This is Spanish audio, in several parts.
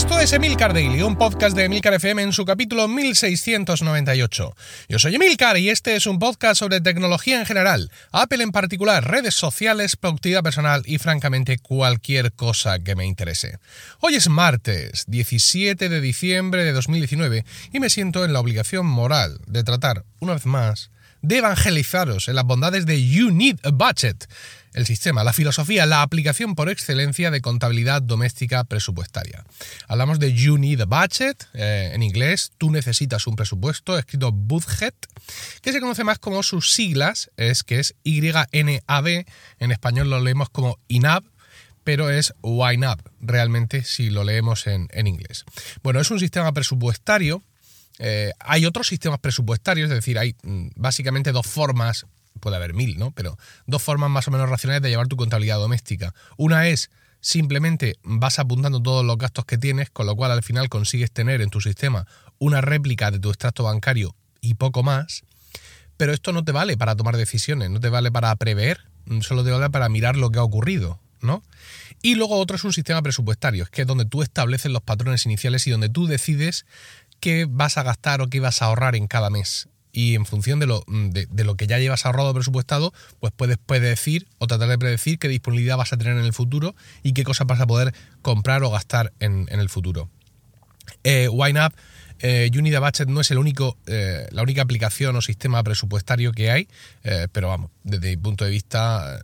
Esto es Emilcar Daily, un podcast de Emilcar FM en su capítulo 1698. Yo soy Emilcar y este es un podcast sobre tecnología en general, Apple en particular, redes sociales, productividad personal y francamente cualquier cosa que me interese. Hoy es martes, 17 de diciembre de 2019 y me siento en la obligación moral de tratar, una vez más, de evangelizaros en las bondades de You Need a Budget, el sistema, la filosofía, la aplicación por excelencia de contabilidad doméstica presupuestaria. Hablamos de You Need a Budget, eh, en inglés, tú necesitas un presupuesto, escrito Budget, que se conoce más como sus siglas, es que es YNAB, en español lo leemos como INAB, pero es YNAB, realmente si lo leemos en, en inglés. Bueno, es un sistema presupuestario eh, hay otros sistemas presupuestarios, es decir, hay mm, básicamente dos formas, puede haber mil, ¿no? Pero dos formas más o menos racionales de llevar tu contabilidad doméstica. Una es simplemente vas apuntando todos los gastos que tienes, con lo cual al final consigues tener en tu sistema una réplica de tu extracto bancario y poco más. Pero esto no te vale para tomar decisiones, no te vale para prever, solo te vale para mirar lo que ha ocurrido, ¿no? Y luego otro es un sistema presupuestario, que es donde tú estableces los patrones iniciales y donde tú decides qué vas a gastar o qué vas a ahorrar en cada mes. Y en función de lo, de, lo que ya llevas ahorrado presupuestado, pues puedes predecir o tratar de predecir qué disponibilidad vas a tener en el futuro y qué cosas vas a poder comprar o gastar en, el futuro. Eh, YNAB eh, Unida Budget no es el único, eh, la única aplicación o sistema presupuestario que hay, eh, pero vamos, desde mi punto de vista,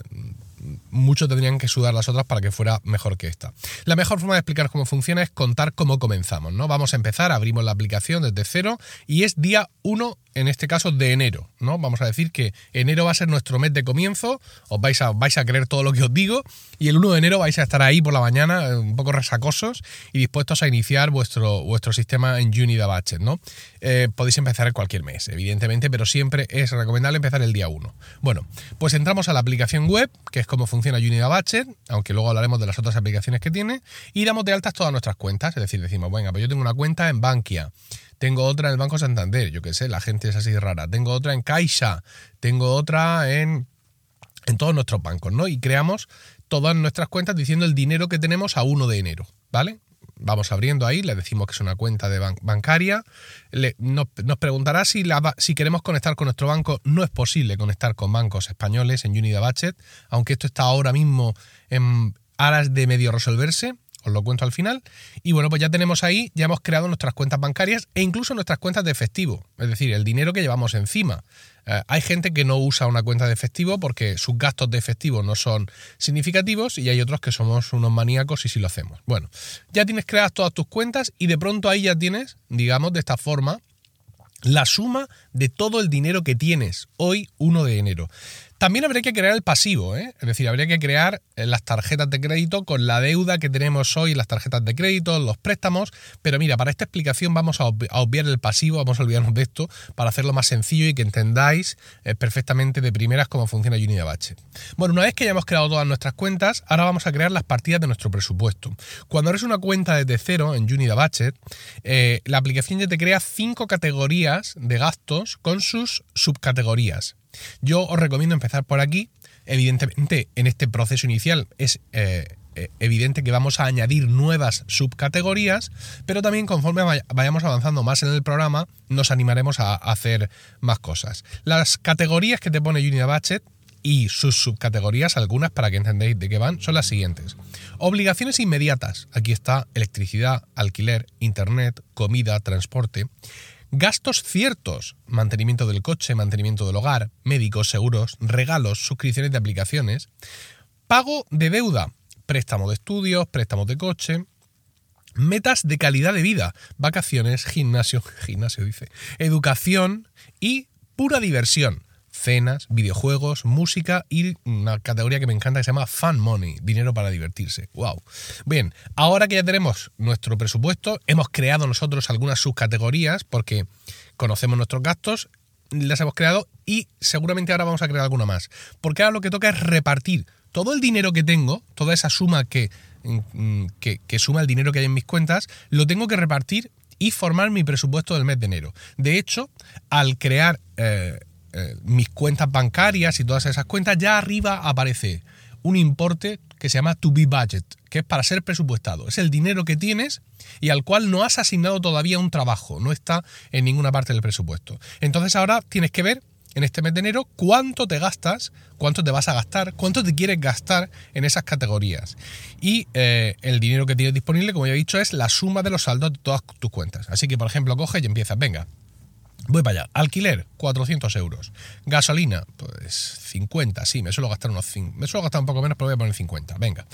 mucho tendrían que sudar las otras para que fuera mejor que esta. La mejor forma de explicar cómo funciona es contar cómo comenzamos, ¿no? Vamos a empezar, abrimos la aplicación desde cero y es día 1 en este caso de enero, ¿no? Vamos a decir que enero va a ser nuestro mes de comienzo, os vais a, vais a creer todo lo que os digo, y el 1 de enero vais a estar ahí por la mañana, eh, un poco resacosos y dispuestos a iniciar vuestro, vuestro sistema en Unida Batches, ¿no? Eh, podéis empezar cualquier mes, evidentemente, pero siempre es recomendable empezar el día 1. Bueno, pues entramos a la aplicación web, que es cómo funciona Unida Batches, aunque luego hablaremos de las otras aplicaciones que tiene, y damos de altas todas nuestras cuentas, es decir, decimos, venga, pues yo tengo una cuenta en Bankia, tengo otra en el Banco Santander, yo qué sé, la gente es así rara, tengo otra en Caixa, tengo otra en, en todos nuestros bancos, ¿no? Y creamos todas nuestras cuentas diciendo el dinero que tenemos a 1 de enero, ¿vale? Vamos abriendo ahí, le decimos que es una cuenta de bancaria. nos, preguntará si, la, si queremos conectar con nuestro banco. No es posible conectar con bancos españoles en Unida Budget, aunque esto está ahora mismo en aras de medio resolverse os lo cuento al final. Y bueno, pues ya tenemos ahí, ya hemos creado nuestras cuentas bancarias e incluso nuestras cuentas de efectivo, es decir, el dinero que llevamos encima. Eh, hay gente que no usa una cuenta de efectivo porque sus gastos de efectivo no son significativos y hay otros que somos unos maníacos y sí lo hacemos. Bueno, ya tienes creadas todas tus cuentas y de pronto ahí ya tienes, digamos, de esta forma, la suma de todo el dinero que tienes hoy 1 de enero. También habría que crear el pasivo, ¿eh? es decir, habría que crear eh, las tarjetas de crédito con la deuda que tenemos hoy, las tarjetas de crédito, los préstamos, pero mira, para esta explicación vamos a, obviar el pasivo, vamos a olvidarnos de esto para hacerlo más sencillo y que entendáis eh, perfectamente de primeras cómo funciona Unida Bache. Bueno, una vez que ya hemos creado todas nuestras cuentas, ahora vamos a crear las partidas de nuestro presupuesto. Cuando eres una cuenta desde cero en Unida Budget, la aplicación ya te crea cinco categorías de gastos con sus subcategorías. Yo os recomiendo empezar por aquí. Evidentemente, en este proceso inicial es eh, eh, evidente que vamos a añadir nuevas subcategorías, pero también conforme vayamos avanzando más en el programa, nos animaremos a hacer más cosas. Las categorías que te pone Unida Budget y sus subcategorías, algunas para que entendáis de qué van, son las siguientes. Obligaciones inmediatas. Aquí está electricidad, alquiler, internet, comida, transporte. Gastos ciertos, mantenimiento del coche, mantenimiento del hogar, médicos, seguros, regalos, suscripciones de aplicaciones. Pago de deuda, préstamo de estudios, préstamos de coche. Metas de calidad de vida, vacaciones, gimnasio, gimnasio dice, educación y pura diversión cenas, videojuegos, música y una categoría que me encanta que se llama Fun Money, dinero para divertirse. ¡Wow! Bien, ahora que ya tenemos nuestro presupuesto, hemos creado nosotros algunas subcategorías porque conocemos nuestros gastos, las hemos creado y seguramente ahora vamos a crear alguna más. Porque ahora lo que toca es repartir todo el dinero que tengo, toda esa suma que, mm, que, suma el dinero que hay en mis cuentas, lo tengo que repartir y formar mi presupuesto del mes de enero. De hecho, al crear eh, eh, mis cuentas bancarias y todas esas cuentas, ya arriba aparece un importe que se llama to be budget, que es para ser presupuestado. Es el dinero que tienes y al cual no has asignado todavía un trabajo, no está en ninguna parte del presupuesto. Entonces ahora tienes que ver en este mes de enero cuánto te gastas, cuánto te vas a gastar, cuánto te quieres gastar en esas categorías. Y eh, el dinero que tienes disponible, como ya he dicho, es la suma de los saldos de todas tus cuentas. Así que, por ejemplo, coges y empiezas, venga, Voy para allá. Alquiler, 400 euros. Gasolina, pues 50, sí, me suelo gastar unos 5. Me suelo gastar un poco menos, pero voy a poner 50. Venga.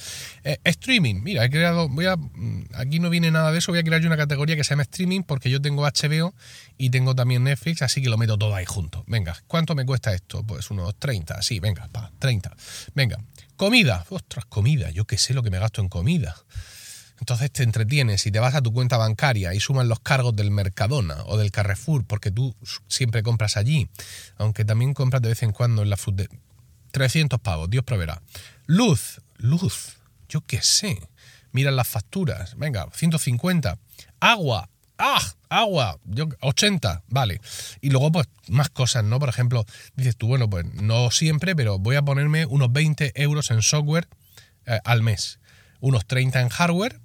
Eh, streaming, mira, he creado, voy a, mm, aquí no viene nada de eso, voy a crear yo una categoría que se llama streaming porque yo tengo HBO y tengo también Netflix, así que lo meto todo ahí junto. Venga, ¿cuánto me cuesta esto? Pues unos 30, sí, venga, pa, 30. Venga. Comida, ostras, comida, yo qué sé lo que me gasto en comida. Entonces te entretienes y te vas a tu cuenta bancaria y suman los cargos del Mercadona o del Carrefour, porque tú siempre compras allí, aunque también compras de vez en cuando en la food. 300 pavos, Dios proveerá. Luz, luz, yo qué sé. Miran las facturas, venga, 150. Agua, ¡ah! Agua, yo, 80, vale. Y luego, pues, más cosas, ¿no? Por ejemplo, dices tú, bueno, pues no siempre, pero voy a ponerme unos 20 euros en software eh, al mes, unos 30 en hardware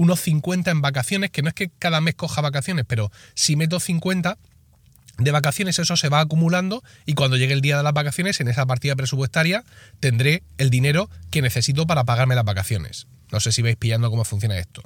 unos 50 en vacaciones, que no es que cada mes coja vacaciones, pero si meto 50 de vacaciones, eso se va acumulando y cuando llegue el día de las vacaciones, en esa partida presupuestaria, tendré el dinero que necesito para pagarme las vacaciones. No sé si vais pillando cómo funciona esto.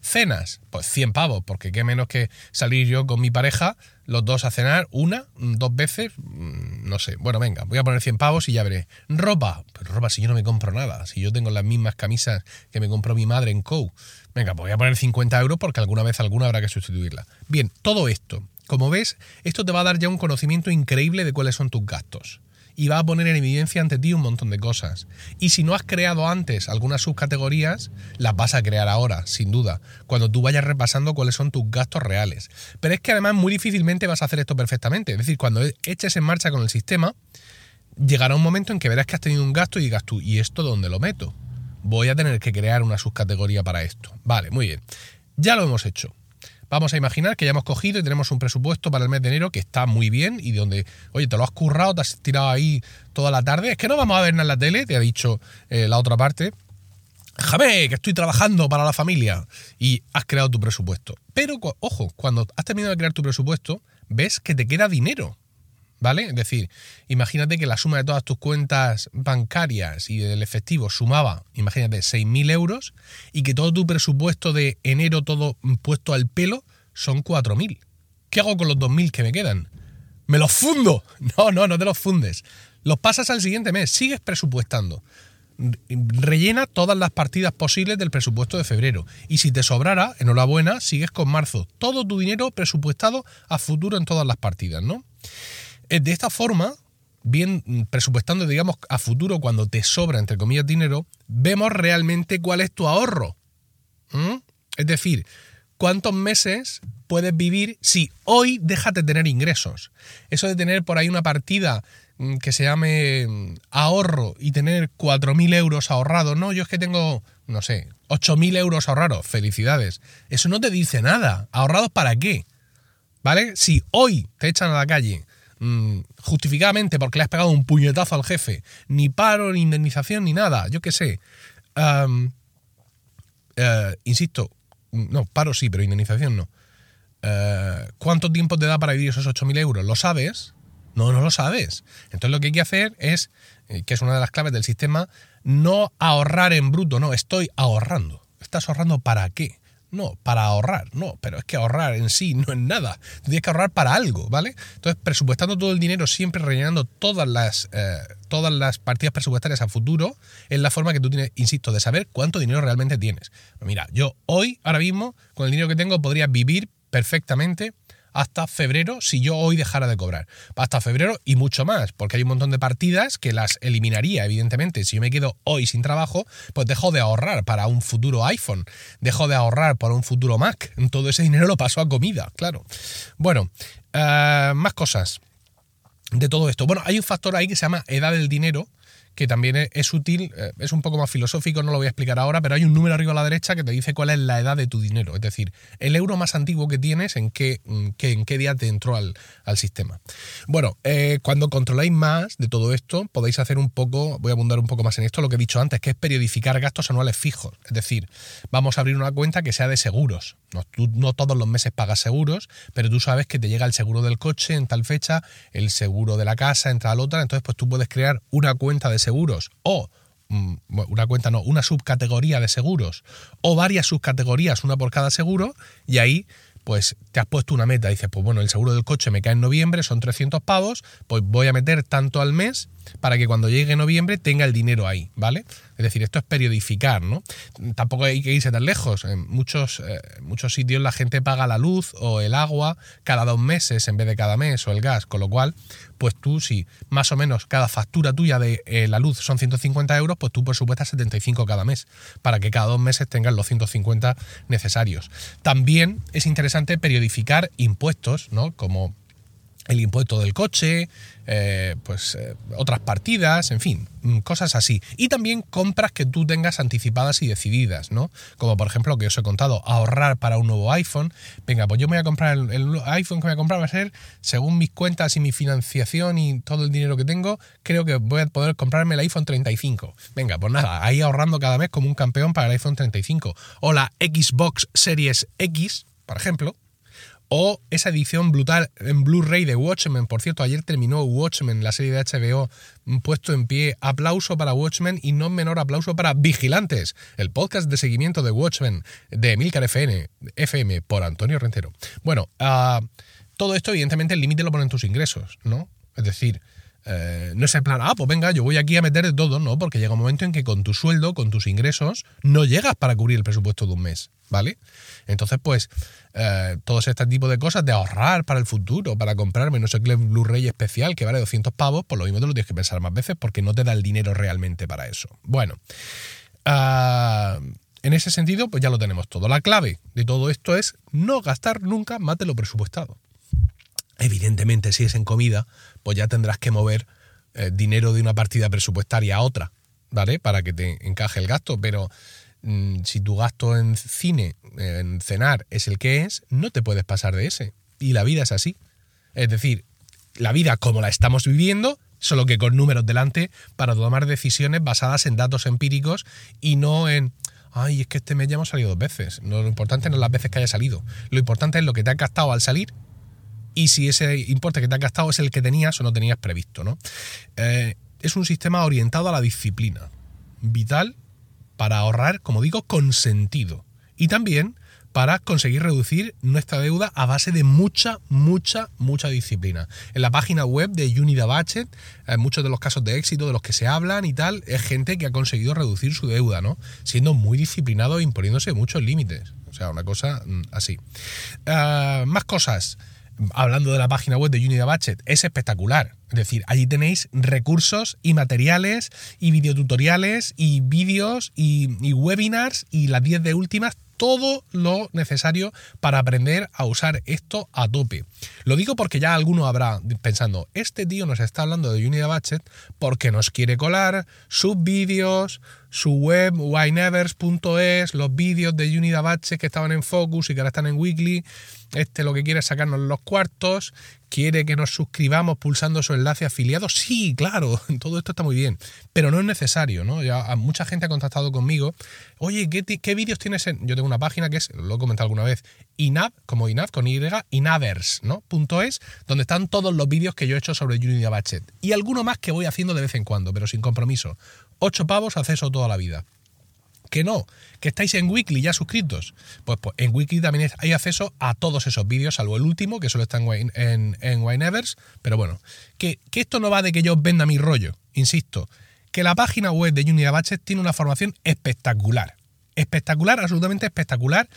Cenas, pues 100 pavos, porque qué menos que salir yo con mi pareja, los dos a cenar, una, dos veces, mm, no sé. Bueno, venga, voy a poner 100 pavos y ya veré. Ropa, pues ropa si yo no me compro nada, si yo tengo las mismas camisas que me compró mi madre en Co. Venga, pues voy a poner 50 euros porque alguna vez alguna habrá que sustituirla. Bien, todo esto, como ves, esto te va a dar ya un conocimiento increíble de cuáles son tus gastos. Y va a poner en evidencia ante ti un montón de cosas. Y si no has creado antes algunas subcategorías, las vas a crear ahora, sin duda, cuando tú vayas repasando cuáles son tus gastos reales. Pero es que además muy difícilmente vas a hacer esto perfectamente. Es decir, cuando eches en marcha con el sistema, llegará un momento en que verás que has tenido un gasto y digas tú, ¿y esto dónde lo meto? voy a tener que crear una subcategoría para esto. Vale, muy bien. Ya lo hemos hecho. Vamos a imaginar que ya hemos cogido y tenemos un presupuesto para el mes de enero que está muy bien y donde, oye, te lo has currado, te has tirado ahí toda la tarde. Es que no vamos a ver nada en la tele, te ha dicho eh, la otra parte. Déjame, que estoy trabajando para la familia. Y has creado tu presupuesto. Pero, ojo, cuando has terminado de crear tu presupuesto, ves que te queda dinero. ¿Vale? Es decir, imagínate que la suma de todas tus cuentas bancarias y del efectivo sumaba, imagínate, 6.000 euros y que todo tu presupuesto de enero todo puesto al pelo son 4.000. ¿Qué hago con los 2.000 que me quedan? ¿Me los fundo? No, no, no te los fundes. Los pasas al siguiente mes, sigues presupuestando. Rellena todas las partidas posibles del presupuesto de febrero. Y si te sobrara, enhorabuena, sigues con marzo. Todo tu dinero presupuestado a futuro en todas las partidas, ¿no? Eh, de esta forma, bien presupuestando, digamos, a futuro cuando te sobra, entre comillas, dinero, vemos realmente cuál es tu ahorro. Es decir, cuántos meses puedes vivir si hoy dejas de tener ingresos. Eso de tener por ahí una partida mm, que se llame mm, ahorro y tener 4.000 euros ahorrados, no, yo es que tengo, no sé, 8.000 euros ahorrados, felicidades. Eso no te dice nada. ¿Ahorrados para qué? ¿Vale? Si hoy te echan a la calle Mm, justificadamente porque le has pegado un puñetazo al jefe, ni paro, ni indemnización, ni nada, yo qué sé. Eh, insisto, no, paro sí, pero indemnización no. Eh, ¿Cuánto tiempo te da para vivir esos 8.000 euros? ¿Lo sabes? No, no lo sabes. Entonces lo que hay que hacer es, eh, que es una de las claves del sistema, no ahorrar en bruto, no, estoy ahorrando. ¿Estás ahorrando para qué? No, para ahorrar, no, pero es que ahorrar en sí no es nada. Tienes que ahorrar para algo, ¿vale? Entonces, presupuestando todo el dinero, siempre rellenando todas las, eh, todas las partidas presupuestarias a futuro, es la forma que tú tienes, insisto, de saber cuánto dinero realmente tienes. Mira, yo hoy, ahora mismo, con el dinero que tengo, podría vivir perfectamente hasta febrero si yo hoy dejara de cobrar. Hasta febrero y mucho más, porque hay un montón de partidas que las eliminaría, evidentemente. Si yo me quedo hoy sin trabajo, pues dejo de ahorrar para un futuro iPhone, dejo de ahorrar para un futuro Mac. Todo ese dinero lo paso a comida, claro. Bueno, eh, más cosas de todo esto. Bueno, hay un factor ahí que se llama edad del dinero, que también es, útil, eh, es un poco más filosófico, no lo voy a explicar ahora, pero hay un número arriba a la derecha que te dice cuál es la edad de tu dinero, es decir, el euro más antiguo que tienes, en qué, mm, en qué día te entró al, sistema. Bueno, eh, cuando controláis más de todo esto, podéis hacer un poco, voy a abundar un poco más en esto, lo que he dicho antes, que es periodificar gastos anuales fijos, es decir, vamos a abrir una cuenta que sea de seguros, no, tú no todos los meses pagas seguros, pero tú sabes que te llega el seguro del coche en tal fecha, el seguro de la casa en tal otra, entonces pues tú puedes crear una cuenta de seguros o mm, una cuenta no, una subcategoría de seguros o varias subcategorías, una por cada seguro, y ahí pues te has puesto una meta, dices, pues bueno, el seguro del coche me cae en noviembre, son 300 pavos, pues voy a meter tanto al mes para que cuando llegue noviembre tenga el dinero ahí, ¿vale? Es decir, esto es periodificar, ¿no? Tampoco hay que irse tan lejos. En muchos, eh, muchos sitios la gente paga la luz o el agua cada dos meses en vez de cada mes o el gas, con lo cual, pues tú si más o menos cada factura tuya de eh, la luz son 150 euros, pues tú por supuesto 75 cada mes, para que cada dos meses tengas los 150 necesarios. También es interesante periodificar impuestos, ¿no? Como el impuesto del coche, eh, pues eh, otras partidas, en fin, mm, cosas así. Y también compras que tú tengas anticipadas y decididas, ¿no? Como por ejemplo que os he contado, ahorrar para un nuevo iPhone. Venga, pues yo me voy a comprar el, iPhone que voy a comprar va a ser, según mis cuentas y mi financiación y todo el dinero que tengo, creo que voy a poder comprarme el iPhone 35. Venga, pues nada, ahí ahorrando cada mes como un campeón para el iPhone 35. O la Xbox Series X, por ejemplo, o esa edición brutal en Blu-ray de Watchmen. Por cierto, ayer terminó Watchmen, la serie de HBO, puesto en pie. Aplauso para Watchmen y no menor aplauso para Vigilantes, el podcast de seguimiento de Watchmen de Emilcar FN, FM por Antonio Rentero. Bueno, uh, todo esto, evidentemente, el límite lo ponen tus ingresos, ¿no? Es decir, eh, no es en plan, ah, pues venga, yo voy aquí a meter de todo, no, porque llega un momento en que con tu sueldo, con tus ingresos, no llegas para cubrir el presupuesto de un mes, ¿vale? Entonces, pues, eh, todos este tipo de cosas, de ahorrar para el futuro, para comprarme no sé qué Blu-ray especial que vale 200 pavos, pues lo mismo te lo tienes que pensar más veces porque no te da el dinero realmente para eso. Bueno, ah, en ese sentido, pues ya lo tenemos todo. La clave de todo esto es no gastar nunca más de lo presupuestado. Evidentemente, si es en comida, pues ya tendrás que mover eh, dinero de una partida presupuestaria a otra, ¿vale? Para que te encaje el gasto, pero mm, si tu gasto en cine, en cenar, es el que es, no te puedes pasar de ese. Y la vida es así. Es decir, la vida como la estamos viviendo, solo que con números delante, para tomar decisiones basadas en datos empíricos y no en ay, es que este mes ya hemos salido dos veces. Lo importante no es las veces que haya salido. Lo importante es lo que te ha gastado al salir y si ese importe que te has gastado es el que tenías o no tenías previsto. ¿no? Eh, es un sistema orientado a la disciplina, vital para ahorrar, como digo, con sentido. Y también para conseguir reducir nuestra deuda a base de mucha, mucha, mucha disciplina. En la página web de Unida Budget, en eh, muchos de los casos de éxito de los que se hablan y tal, es gente que ha conseguido reducir su deuda, ¿no? Siendo muy disciplinado e imponiéndose muchos límites. O sea, una cosa mm, así. Eh, más cosas hablando de la página web de Unida Budget, es espectacular. Es decir, allí tenéis recursos y materiales y videotutoriales y vídeos y, y webinars y las 10 de últimas todo lo necesario para aprender a usar esto a tope. Lo digo porque ya alguno habrá pensando, este tío nos está hablando de Unity Budget porque nos quiere colar sus vídeos, su web wynevers.es, los vídeos de Unity Budget que estaban en Focus y que ahora están en Weekly. Este lo que quiere es sacarnos los cuartos, quiere que nos suscribamos pulsando su enlace afiliado. Sí, claro, todo esto está muy bien, pero no es necesario, ¿no? Ya mucha gente ha contactado conmigo. Oye, ¿qué, vídeos tienes en...? Yo tengo una página que es, lo he comentado alguna vez, INAV, como INAV, con Y, Inavers, ¿no? Punto es, donde están todos los vídeos que yo he hecho sobre Unity Budget. Y alguno más que voy haciendo de vez en cuando, pero sin compromiso. Ocho pavos, acceso toda la vida. Que no, que estáis en Weekly ya suscritos. Pues, pues en Weekly también hay acceso a todos esos vídeos, salvo el último, que solo está en, en, en. Pero bueno, que, que, esto no va de que yo venda mi rollo, insisto. Que la página web de Unity Budget tiene una formación espectacular. Espectacular, absolutamente espectacular.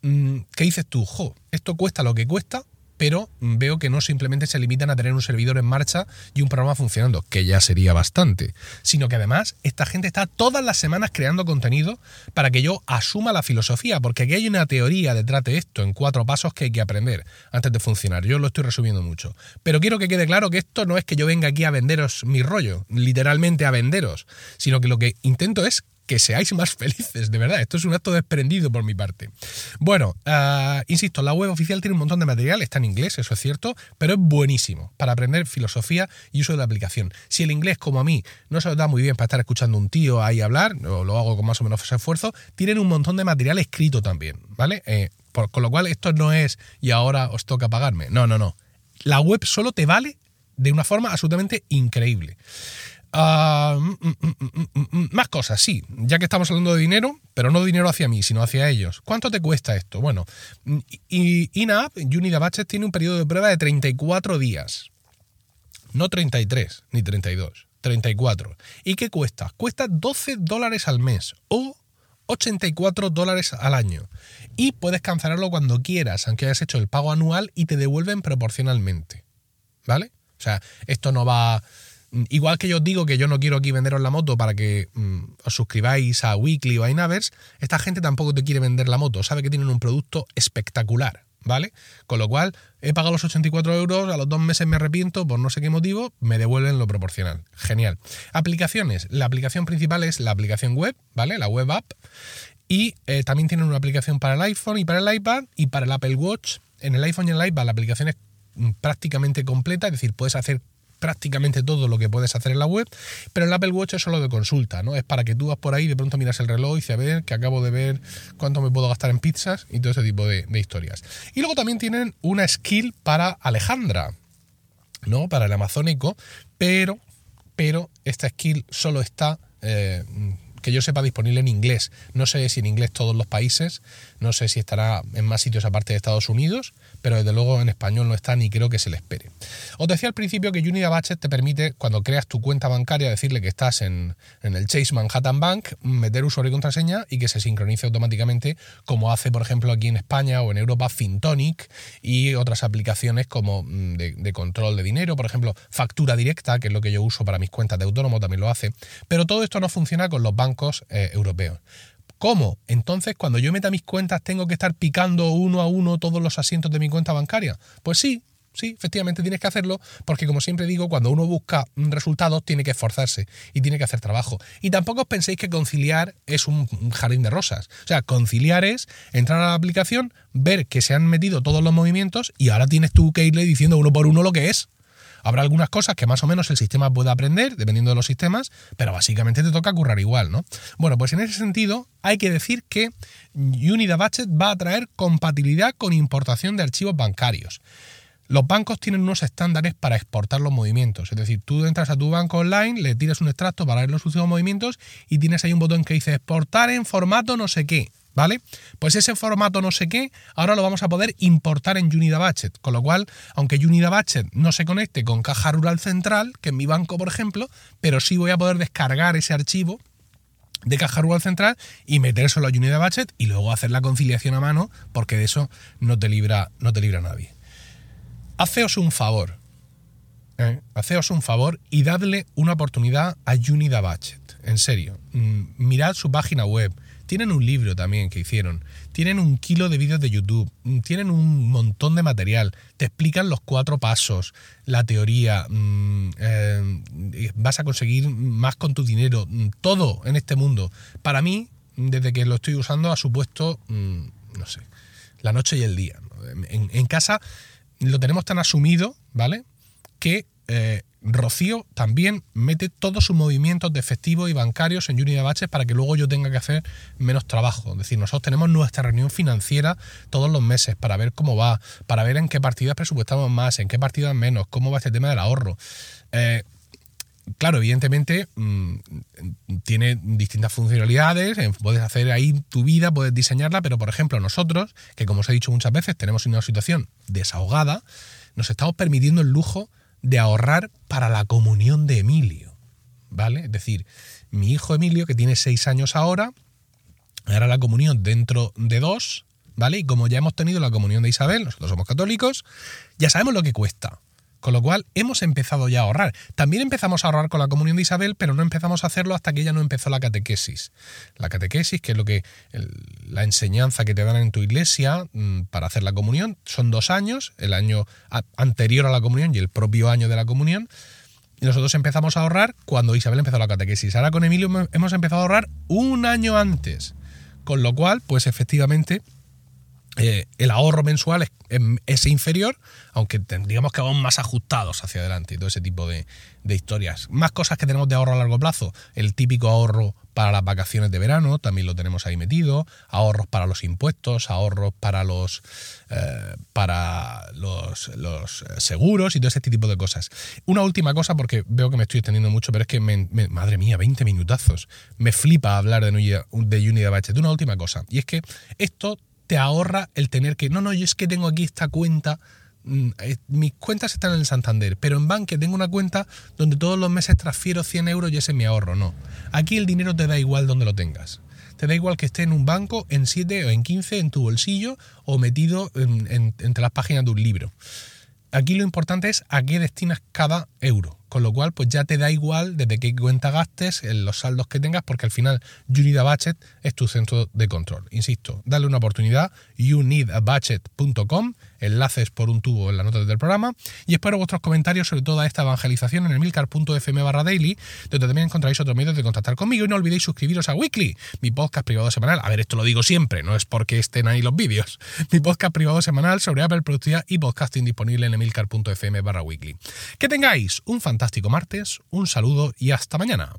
Mm, ¿Qué dices tú? Jo, esto cuesta lo que cuesta pero veo que no simplemente se limitan a tener un servidor en marcha y un programa funcionando, que ya sería bastante, sino que además esta gente está todas las semanas creando contenido para que yo asuma la filosofía, porque aquí hay una teoría detrás de esto en cuatro pasos que hay que aprender antes de funcionar. Yo lo estoy resumiendo mucho. Pero quiero que quede claro que esto no es que yo venga aquí a venderos mi rollo, literalmente a venderos, sino que lo que intento es que seáis más felices, de verdad. Esto es un acto desprendido por mi parte. Bueno, ah, insisto, la web oficial tiene un montón de material, está en inglés, eso es cierto, pero es buenísimo para aprender filosofía y uso de la aplicación. Si el inglés, como a mí, no se os da muy bien para estar escuchando un tío ahí hablar, o lo hago con más o menos esfuerzo, tienen un montón de material escrito también, ¿vale? Eh, con lo cual, esto no es y ahora os toca pagarme. No, no, no. La web solo te vale de una forma absolutamente increíble. Ah, mm, mm, mm, más cosas, sí, ya que estamos hablando de dinero, pero no dinero hacia mí, sino hacia ellos. ¿Cuánto te cuesta esto? Bueno, INAP, Unida Batches, tiene un periodo de prueba de 34 días. No 33 ni 32, 34. ¿Y qué cuesta? Cuesta 12 dólares al mes o 84 dólares al año. Y puedes cancelarlo cuando quieras, aunque hayas hecho el pago anual y te devuelven proporcionalmente. ¿Vale? O sea, esto no va Igual que yo os digo que yo no quiero aquí venderos la moto para que mm, os suscribáis a Weekly o a Inavers, esta gente tampoco te quiere vender la moto, sabe que tienen un producto espectacular, ¿vale? Con lo cual, he pagado los 84 euros, a los dos meses me arrepiento por no sé qué motivo, me devuelven lo proporcional. Genial. Aplicaciones. La aplicación principal es la aplicación web, ¿vale? La web app. Y eh, también tienen una aplicación para el iPhone y para el iPad y para el Apple Watch. En el iPhone y en el iPad la aplicación es mm, prácticamente completa, es decir, puedes hacer prácticamente todo lo que puedes hacer en la web, pero el Apple Watch es solo de consulta, ¿no? Es para que tú vas por ahí y de pronto miras el reloj y dices, a ver, que acabo de ver cuánto me puedo gastar en pizzas y todo ese tipo de, historias. Y luego también tienen una skill para Alejandra, ¿no? Para el amazónico, pero, pero esta skill solo está... Eh, que yo sepa disponible en inglés. No sé si en inglés todos los países, no sé si estará en más sitios aparte de Estados Unidos, pero desde luego en español no está ni creo que se le espere. Os decía al principio que Unida Batchet te permite, cuando creas tu cuenta bancaria, decirle que estás en, el Chase Manhattan Bank, meter usuario y contraseña y que se sincronice automáticamente, como hace, por ejemplo, aquí en España o en Europa Fintonic y otras aplicaciones como mm, de, control de dinero, por ejemplo, factura directa, que es lo que yo uso para mis cuentas de autónomo, también lo hace. Pero todo esto no funciona con los bancos eh, europeos. ¿Cómo? Entonces, cuando yo meta mis cuentas, tengo que estar picando uno a uno todos los asientos de mi cuenta bancaria. Pues sí, sí, efectivamente tienes que hacerlo, porque como siempre digo, cuando uno busca resultados, tiene que esforzarse y tiene que hacer trabajo. Y tampoco os penséis que conciliar es un jardín de rosas. O sea, conciliar es entrar a la aplicación, ver que se han metido todos los movimientos y ahora tienes tú que irle diciendo uno por uno lo que es. Habrá algunas cosas que más o menos el sistema pueda aprender, dependiendo de los sistemas, pero básicamente te toca currar igual, ¿no? Bueno, pues en ese sentido hay que decir que Unida Batchet va a traer compatibilidad con importación de archivos bancarios. Los bancos tienen unos estándares para exportar los movimientos. Es decir, tú entras a tu banco online, le tiras un extracto para ver los últimos movimientos y tienes ahí un botón que dice exportar en formato no sé qué. ¿Vale? Pues ese formato no sé qué, ahora lo vamos a poder importar en Unida Batchet, con lo cual, aunque Unida Batchet no se conecte con Caja Rural Central, que en mi banco, por ejemplo, pero sí voy a poder descargar ese archivo de Caja Rural Central y metérselo a Unida Batchet y luego hacer la conciliación a mano, porque de eso no te libra, no te libra nadie. Haceos un favor, ¿eh? haceos un favor y dadle una oportunidad a Unida Batchet, en serio. Mm, mirad su página web, tienen un libro también que hicieron. Tienen un kilo de vídeos de YouTube. Mm, tienen un montón de material. Te explican los cuatro pasos, la teoría. Mm, eh, vas a conseguir más con tu dinero. Mm, todo en este mundo. Para mí, desde que lo estoy usando, ha supuesto, no sé, la noche y el día. En, en casa lo tenemos tan asumido, ¿vale? Que eh, Rocío también mete todos sus movimientos de efectivo y bancarios en Unidad Baches para que luego yo tenga que hacer menos trabajo. Es decir, nosotros tenemos nuestra reunión financiera todos los meses para ver cómo va, para ver en qué partidas presupuestamos más, en qué partidas menos, cómo va este tema del ahorro. Eh, claro, evidentemente mm, tiene distintas funcionalidades, puedes hacer ahí tu vida, puedes diseñarla, pero por ejemplo nosotros, que como os he dicho muchas veces, tenemos una situación desahogada, nos estamos permitiendo el lujo de ahorrar para la comunión de Emilio. ¿Vale? Es decir, mi hijo Emilio, que tiene seis años ahora, hará la comunión dentro de dos, ¿vale? Y como ya hemos tenido la comunión de Isabel, nosotros somos católicos, ya sabemos lo que cuesta. Con lo cual hemos empezado ya a ahorrar. También empezamos a ahorrar con la comunión de Isabel, pero no empezamos a hacerlo hasta que ella no empezó la catequesis. La catequesis, que es lo que la enseñanza que te dan en tu iglesia mm, para hacer la comunión, son dos años, el año anterior a la comunión y el propio año de la comunión. Y nosotros empezamos a ahorrar cuando Isabel empezó la catequesis. Ahora con Emilio hemos empezado a ahorrar un año antes. Con lo cual, pues efectivamente, eh, el ahorro mensual es, inferior, aunque tendríamos que aún más ajustados hacia adelante y todo ese tipo de, historias. Más cosas que tenemos de ahorro a largo plazo. El típico ahorro para las vacaciones de verano, también lo tenemos ahí metido. Ahorros para los impuestos, ahorros para los, eh, para los, seguros y todo ese tipo de cosas. Una última cosa, porque veo que me estoy extendiendo mucho, pero es que, madre mía, 20 minutazos. Me flipa hablar de, de Unidad Budget. Una última cosa, y es que esto te ahorra el tener que, no, no, yo es que tengo aquí esta cuenta, mm, eh, mis cuentas están en el Santander, pero en Banque tengo una cuenta donde todos los meses transfiero 100 euros y ese es mi ahorro. No, aquí el dinero te da igual donde lo tengas. Te da igual que esté en un banco, en 7 o en 15, en tu bolsillo o metido entre las páginas de un libro. Aquí lo importante es a qué destinas cada euro. Con lo cual, pues ya te da igual desde qué cuenta gastes, en los saldos que tengas, porque al final Unida Budget es tu centro de control. Insisto, dale una oportunidad, youneedabudget.com, enlaces por un tubo en la nota del programa, y espero vuestros comentarios sobre toda esta evangelización en el milcar.fm barra daily, donde también encontraréis otros medios de contactar conmigo, y no olvidéis suscribiros a Weekly, mi podcast privado semanal. A ver, esto lo digo siempre, no es porque estén ahí los vídeos. Mi podcast privado semanal sobre Apple Productividad y podcasting disponible en emilcar.fm barra weekly. Que tengáis un fantástico fantástico martes, un saludo y hasta mañana.